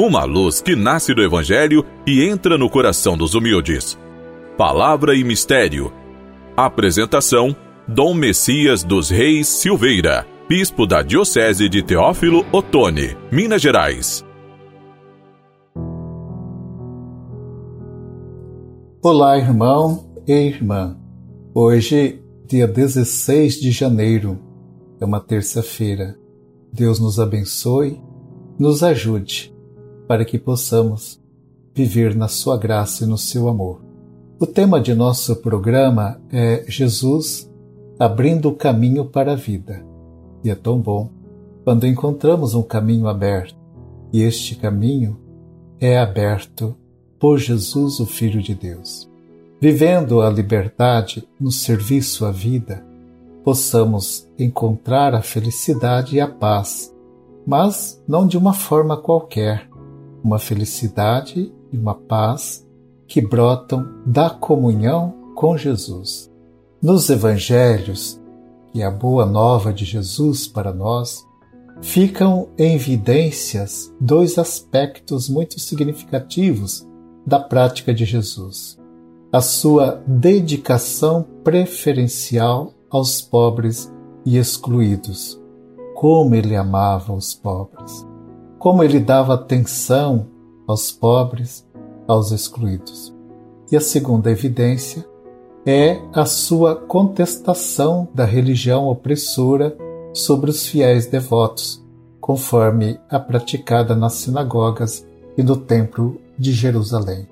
uma luz que nasce do Evangelho e entra no coração dos humildes. Palavra e Mistério. Apresentação: Dom Messias dos Reis Silveira, Bispo da Diocese de Teófilo Otoni, Minas Gerais. Olá, irmão e irmã. Hoje, dia 16 de janeiro, é uma terça-feira. Deus nos abençoe, nos ajude para que possamos viver na Sua graça e no seu amor. O tema de nosso programa é Jesus abrindo o caminho para a vida. E é tão bom quando encontramos um caminho aberto, e este caminho é aberto por Jesus, o Filho de Deus. Vivendo a liberdade no serviço à vida, possamos encontrar a felicidade e a paz, mas não de uma forma qualquer, uma felicidade e uma paz que brotam da comunhão com Jesus. Nos evangelhos, que é a boa nova de Jesus para nós, ficam em evidências dois aspectos muito significativos da prática de Jesus: a sua dedicação preferencial aos pobres e excluídos. Como ele amava os pobres! Como ele dava atenção aos pobres, aos excluídos. E a segunda evidência é a sua contestação da religião opressora sobre os fiéis devotos, conforme a praticada nas sinagogas e no Templo de Jerusalém.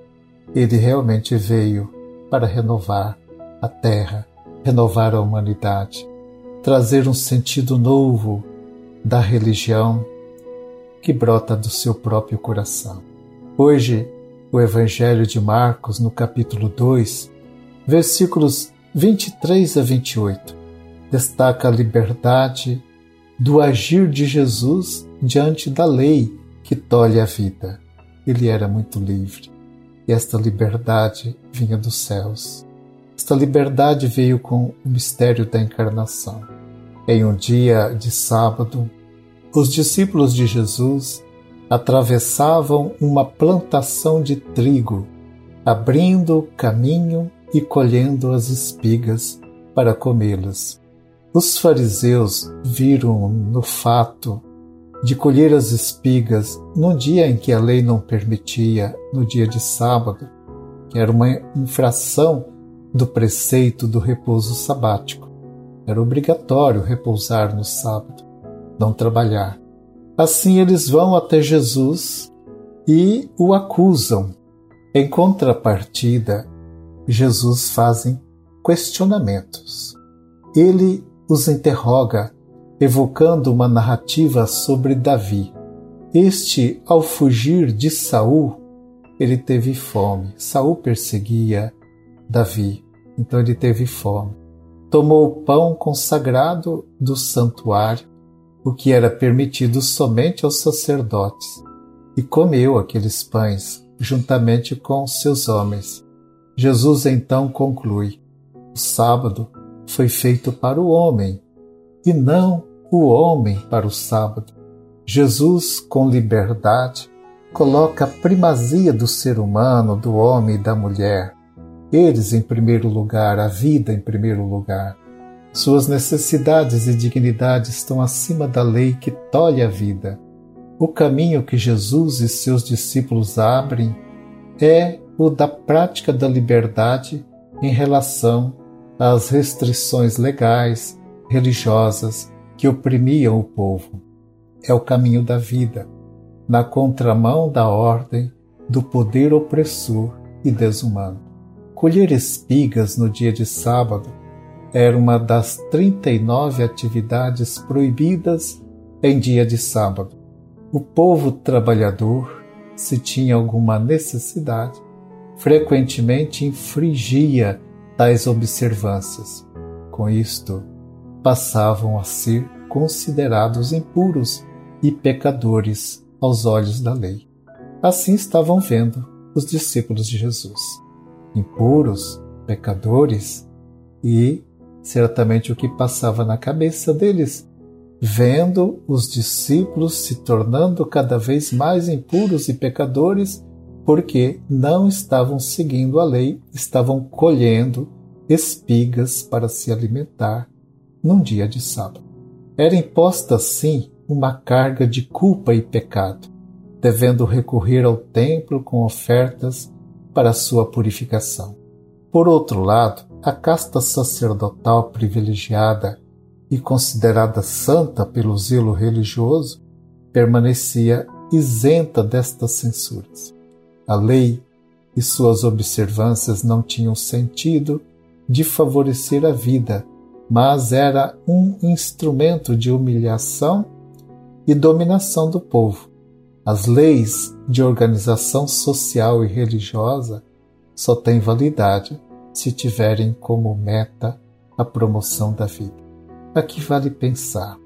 Ele realmente veio para renovar a terra, renovar a humanidade, trazer um sentido novo da religião que brota do seu próprio coração. Hoje, o Evangelho de Marcos, no capítulo 2, versículos 23 a 28, destaca a liberdade do agir de Jesus diante da lei que tolhe a vida. Ele era muito livre e esta liberdade vinha dos céus. Esta liberdade veio com o mistério da encarnação. Em um dia de sábado, os discípulos de Jesus atravessavam uma plantação de trigo, abrindo caminho e colhendo as espigas para comê-las. Os fariseus viram no fato de colher as espigas no dia em que a lei não permitia, no dia de sábado, que era uma infração do preceito do repouso sabático. Era obrigatório repousar no sábado não trabalhar. Assim eles vão até Jesus e o acusam. Em contrapartida, Jesus fazem questionamentos. Ele os interroga, evocando uma narrativa sobre Davi. Este, ao fugir de Saul, ele teve fome. Saul perseguia Davi, então ele teve fome. Tomou o pão consagrado do santuário o que era permitido somente aos sacerdotes, e comeu aqueles pães juntamente com seus homens. Jesus então conclui: o sábado foi feito para o homem, e não o homem para o sábado. Jesus, com liberdade, coloca a primazia do ser humano, do homem e da mulher. Eles em primeiro lugar, a vida em primeiro lugar. Suas necessidades e dignidade estão acima da lei que tolhe a vida. O caminho que Jesus e seus discípulos abrem é o da prática da liberdade em relação às restrições legais, religiosas que oprimiam o povo. É o caminho da vida, na contramão da ordem do poder opressor e desumano. Colher espigas no dia de sábado era uma das 39 atividades proibidas em dia de sábado. O povo trabalhador, se tinha alguma necessidade, frequentemente infringia tais observâncias. Com isto, passavam a ser considerados impuros e pecadores aos olhos da lei. Assim estavam vendo os discípulos de Jesus. Impuros, pecadores e certamente o que passava na cabeça deles vendo os discípulos se tornando cada vez mais impuros e pecadores, porque não estavam seguindo a lei, estavam colhendo espigas para se alimentar num dia de sábado. Era imposta assim uma carga de culpa e pecado, devendo recorrer ao templo com ofertas para sua purificação. Por outro lado, a casta sacerdotal privilegiada e considerada santa pelo zelo religioso, permanecia isenta destas censuras. A lei e suas observâncias não tinham sentido de favorecer a vida, mas era um instrumento de humilhação e dominação do povo. As leis de organização social e religiosa só têm validade se tiverem como meta a promoção da vida. Aqui vale pensar.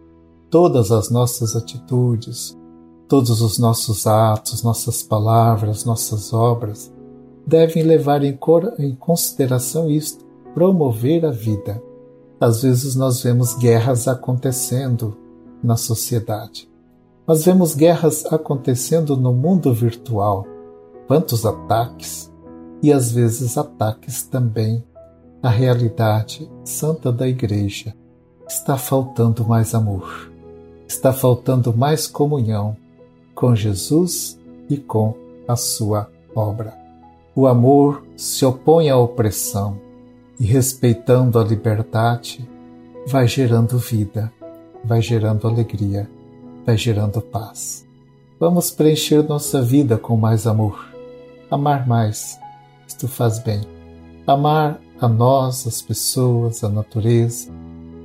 Todas as nossas atitudes, todos os nossos atos, nossas palavras, nossas obras devem levar em, em consideração isto, promover a vida. Às vezes nós vemos guerras acontecendo na sociedade. Nós vemos guerras acontecendo no mundo virtual. Quantos ataques! E às vezes ataques também à realidade santa da Igreja está faltando mais amor, está faltando mais comunhão com Jesus e com a sua obra. O amor se opõe à opressão e, respeitando a liberdade, vai gerando vida, vai gerando alegria, vai gerando paz. Vamos preencher nossa vida com mais amor, amar mais. Isto faz bem. Amar a nós, as pessoas, a natureza,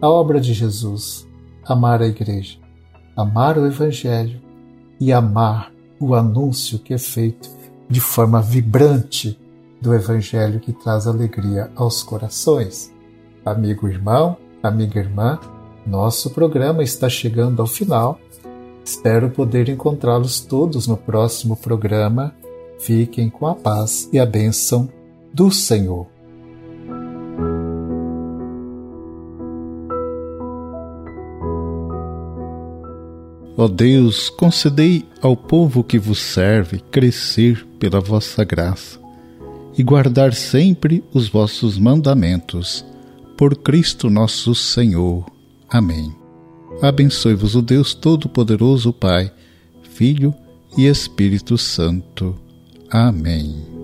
a obra de Jesus, amar a Igreja, amar o Evangelho e amar o anúncio que é feito de forma vibrante do Evangelho que traz alegria aos corações. Amigo irmão, amiga irmã, nosso programa está chegando ao final. Espero poder encontrá-los todos no próximo programa. Fiquem com a paz e a bênção do Senhor. Ó Deus, concedei ao povo que vos serve crescer pela vossa graça e guardar sempre os vossos mandamentos. Por Cristo nosso Senhor. Amém. Abençoe-vos o Deus Todo-Poderoso, Pai, Filho e Espírito Santo. Amém.